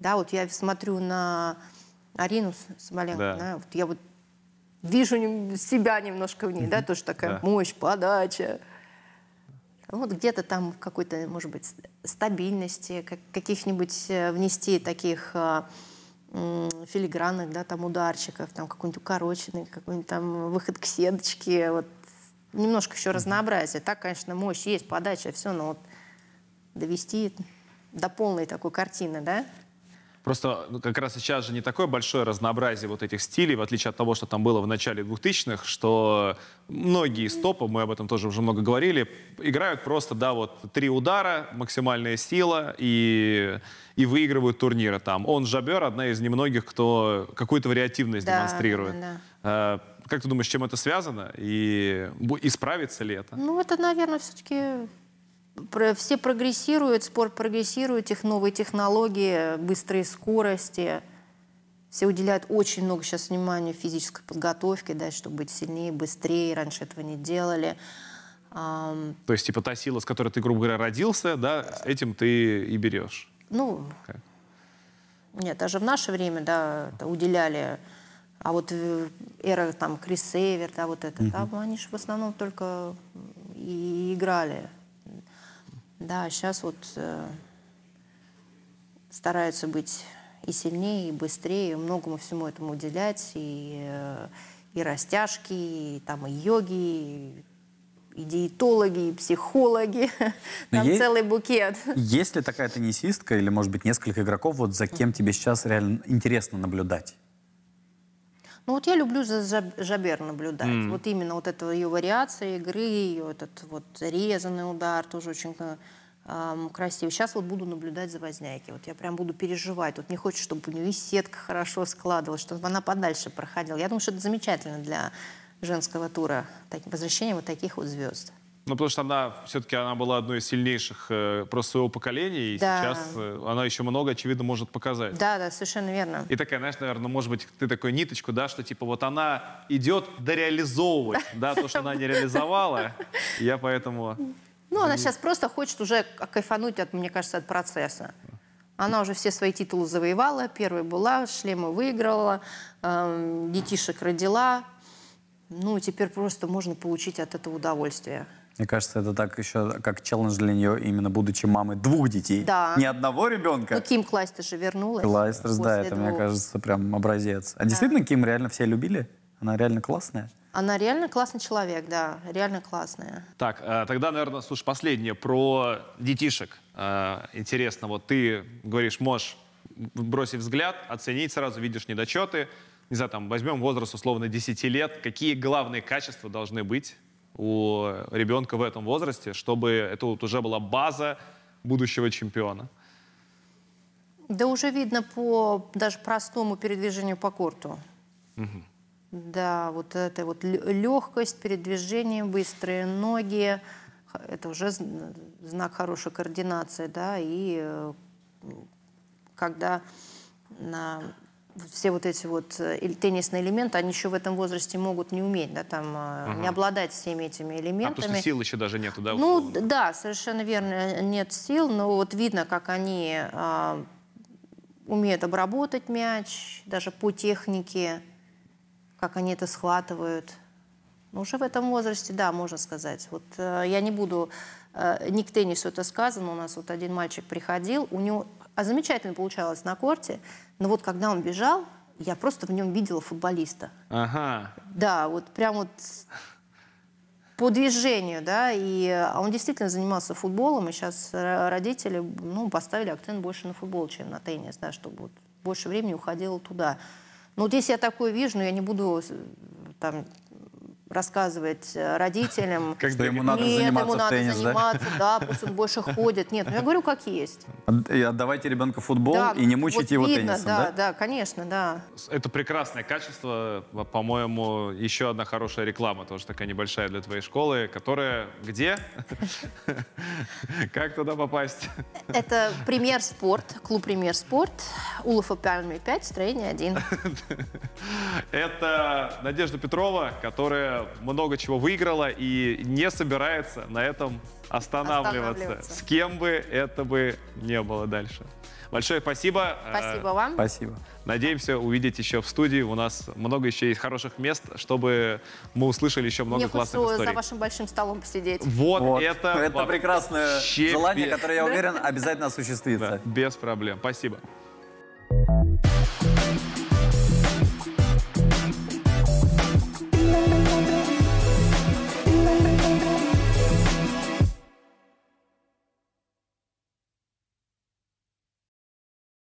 Да, вот я смотрю на Арину Соболенко, Да. да, вот я вот вижу себя немножко в ней, да, тоже такая Да. мощь, подача. Вот где-то там какой-то, может быть, ст- стабильности, как- каких-нибудь э, внести таких а, филигранных, да, там ударчиков, там какой-нибудь укороченный, какой-нибудь там выход к сеточке, вот немножко еще разнообразие. Так, конечно, мощь есть, подача, все, но вот довести до полной такой картины, да? Просто ну, как раз сейчас же не такое большое разнообразие вот этих стилей, в отличие от того, что там было в начале 2000-х, что многие из топов, мы об этом тоже уже много говорили, играют просто, да, вот три удара, максимальная сила и, и выигрывают турниры там. Он Жабер, одна из немногих, кто какую-то вариативность Да, демонстрирует. да, А, Как ты думаешь, с чем это связано? И исправится ли это? Ну, это, наверное, все-таки все прогрессируют, спорт прогрессирует, тех новые технологии, быстрые скорости. Все уделяют очень много сейчас внимания физической подготовке, да, чтобы быть сильнее, быстрее. Раньше этого не делали. То есть, типа, та сила, с которой ты, грубо говоря, родился, да, с этим ты и берешь. Ну, Как? нет, даже в наше время, да, это уделяли. А вот э, эра там Крис Сейвер, да, вот это, там они же в основном только и играли. Да, сейчас вот э, стараются быть и сильнее, и быстрее, и многому всему этому уделять, и, э, и растяжки, и там и йоги, и, и диетологи, и психологи. Там есть- целый букет. Есть ли такая теннисистка или, может быть, несколько игроков, вот за кем тебе сейчас реально интересно наблюдать? Ну вот я люблю за Жаб- Жабер наблюдать. Вот именно вот это ее вариация игры, ее этот вот резанный удар тоже очень э, ам, красивый. Сейчас вот буду наблюдать за Возняйки. Вот я прям буду переживать. Вот не хочет, чтобы у нее и сетка хорошо складывалась, чтобы она подальше проходила. Я думаю, что это замечательно для женского тура. Так, возвращение вот таких вот звезд. Ну, потому что она все-таки она была одной из сильнейших э, просто своего поколения, и Да. сейчас э, она еще много, очевидно, может показать. Да, да, совершенно верно. И такая, знаешь, наверное, может быть, ты такой ниточку, да, что типа вот она идет дореализовывать, да, то, что она не реализовала. Я поэтому... Ну, она сейчас просто хочет уже кайфануть, от, мне кажется, от процесса. Она уже все свои титулы завоевала, первой была, шлемы выиграла, эм, детишек родила. Ну, теперь просто можно получить от этого удовольствие. Мне кажется, это так еще как челлендж для нее, именно будучи мамой двух детей. Да. Не одного ребенка. Ну, Ким Клайстер же вернулась. Клайстерс, да, это, мне двух. кажется, прям образец. А действительно, Ким реально все любили? Она реально классная? Она реально классный человек, да, реально классная. Так, э, тогда, наверное, слушай, последнее про детишек. Э, Интересно, вот ты говоришь, можешь бросить взгляд, оценить сразу, видишь недочеты. Не знаю, там, возьмем возраст условно 10 лет. Какие главные качества должны быть у ребенка в этом возрасте, чтобы это вот уже была база будущего чемпиона? Да уже видно по даже простому передвижению по корту. Да, вот это вот легкость передвижения, быстрые ноги, это уже зн- знак хорошей координации, да, и э, когда на все вот эти вот э, теннисные элементы, они еще в этом возрасте могут не уметь, да, там, э, не обладать всеми этими А, элементами. потому что сил еще даже нету, да? Ну условно? д- да, совершенно верно, нет сил, но вот видно, как они а, умеют обработать мяч, даже по технике, как они это схватывают. Ну, уже в этом возрасте, да, можно сказать. Вот э, я не буду, э, не к теннису это сказано, у нас вот один мальчик приходил, у него а замечательно получалось на корте, но вот когда он бежал, я просто в нем видела футболиста. Ага. Да, вот прям вот по движению, да, и а он действительно занимался футболом, и сейчас ро- родители, ну, поставили акцент больше на футбол, чем на теннис, да, чтобы вот больше времени уходило туда. Ну, вот если я такое вижу, ну, я не буду э, там рассказывать э, родителям, Как Что ему надо нет, заниматься ему надо теннис, заниматься, да, пусть он больше ходит. Нет, ну я говорю, как есть. И отдавайте ребенка футбол Да, и не мучайте вот его видно, теннисом, да, да? да, конечно, да. Это прекрасное качество, по- по-моему, еще одна хорошая реклама, тоже такая небольшая для твоей школы, которая где? Как туда попасть? Это «Премьер Спорт», клуб «Премьер Спорт», Улафа Пальме 5, строение 1. Это Надежда Петрова, которая много чего выиграла и не собирается на этом останавливаться. Останавливаться. С кем бы это бы не было дальше. Большое спасибо. Спасибо Э, вам. Спасибо. Надеемся увидеть еще в студии. У нас много еще есть хороших мест, чтобы мы услышали еще много Мне классных историй. за вашим большим столом посидеть. Вот, Вот. это, это вообще прекрасное желание, которое, я уверен, обязательно осуществится. Да, без проблем. Спасибо.